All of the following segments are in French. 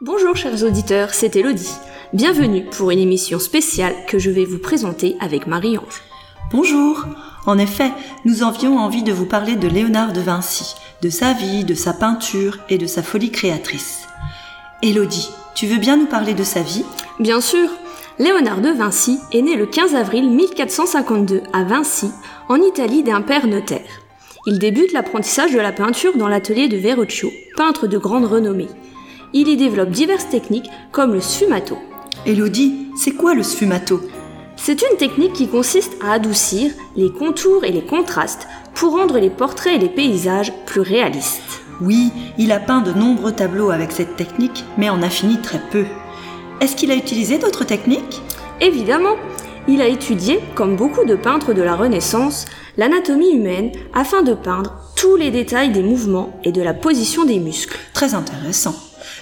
Bonjour chers auditeurs, c'est Elodie. Bienvenue pour une émission spéciale que je vais vous présenter avec Marie-Ange. Bonjour. En effet, nous avions envie de vous parler de Léonard de Vinci, de sa vie, de sa peinture et de sa folie créatrice. Elodie, tu veux bien nous parler de sa vie? Bien sûr. Léonard de Vinci est né le 15 avril 1452 à Vinci, en Italie d'un père notaire. Il débute l'apprentissage de la peinture dans l'atelier de Verrocchio, peintre de grande renommée. Il y développe diverses techniques comme le sfumato. Elodie, c'est quoi le sfumato? C'est une technique qui consiste à adoucir les contours et les contrastes pour rendre les portraits et les paysages plus réalistes. Oui, il a peint de nombreux tableaux avec cette technique, mais en a fini très peu. Est-ce qu'il a utilisé d'autres techniques? Évidemment, il a étudié, comme beaucoup de peintres de la Renaissance, l'anatomie humaine afin de peindre tous les détails des mouvements et de la position des muscles. Très intéressant.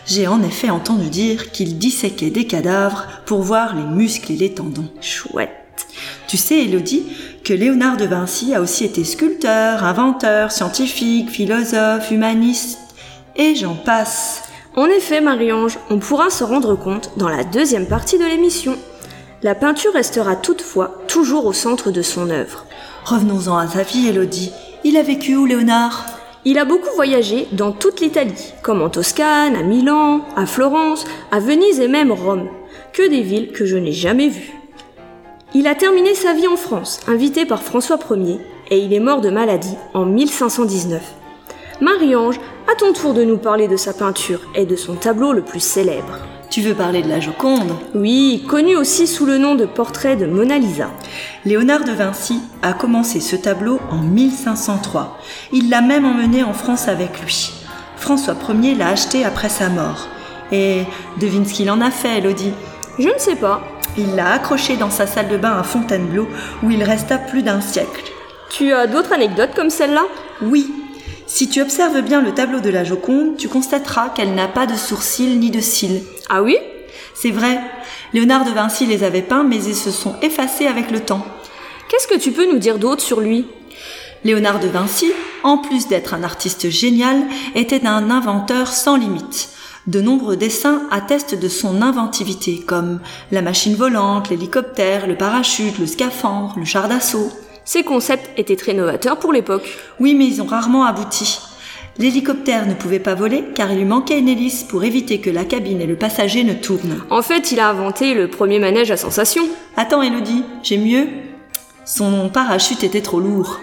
J'ai en effet entendu dire qu'il disséquait des cadavres pour voir les muscles et les tendons. Chouette. Tu sais, Elodie, que Léonard de Vinci a aussi été sculpteur, inventeur, scientifique, philosophe, humaniste, et j'en passe. En effet, Marie-Ange, on pourra se rendre compte dans la deuxième partie de l'émission. La peinture restera toutefois toujours au centre de son œuvre. Revenons-en à sa vie, Elodie. Il a vécu où, Léonard? Il a beaucoup voyagé dans toute l'Italie, comme en Toscane, à Milan, à Florence, à Venise et même Rome. Que des villes que je n'ai jamais vues. Il a terminé sa vie en France, invité par François Ier, et il est mort de maladie en 1519. Marie-Ange, à ton tour de nous parler de sa peinture et de son tableau le plus célèbre. Tu veux parler de la Joconde Oui, connu aussi sous le nom de portrait de Mona Lisa. Léonard de Vinci a commencé ce tableau en 1503. Il l'a même emmené en France avec lui. François Ier l'a acheté après sa mort. Et devine ce qu'il en a fait, Elodie? Je ne sais pas. Il l'a accroché dans sa salle de bain à Fontainebleau où il resta plus d'un siècle. Tu as d'autres anecdotes comme celle-là? Oui. Si tu observes bien le tableau de la Joconde, tu constateras qu'elle n'a pas de sourcils ni de cils. Ah oui? C'est vrai. Léonard de Vinci les avait peints, mais ils se sont effacés avec le temps. Qu'est-ce que tu peux nous dire d'autre sur lui? Léonard de Vinci, en plus d'être un artiste génial, était un inventeur sans limite. De nombreux dessins attestent de son inventivité, comme la machine volante, l'hélicoptère, le parachute, le scaphandre, le char d'assaut. Ces concepts étaient très novateurs pour l'époque. Oui, mais ils ont rarement abouti. L'hélicoptère ne pouvait pas voler car il lui manquait une hélice pour éviter que la cabine et le passager ne tournent. En fait, il a inventé le premier manège à sensation. Attends, Elodie, j'ai mieux. Son parachute était trop lourd.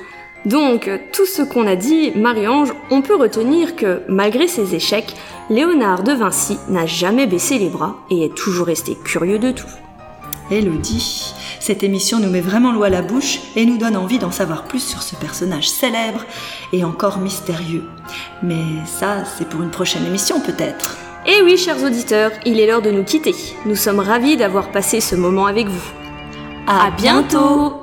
Donc, tout ce qu'on a dit, Marie-Ange, on peut retenir que, malgré ses échecs, Léonard de Vinci n'a jamais baissé les bras et est toujours resté curieux de tout. Elodie, cette émission nous met vraiment l'eau à la bouche et nous donne envie d'en savoir plus sur ce personnage célèbre et encore mystérieux. Mais ça, c'est pour une prochaine émission peut-être. Et oui, chers auditeurs, il est l'heure de nous quitter. Nous sommes ravis d'avoir passé ce moment avec vous. À, bientôt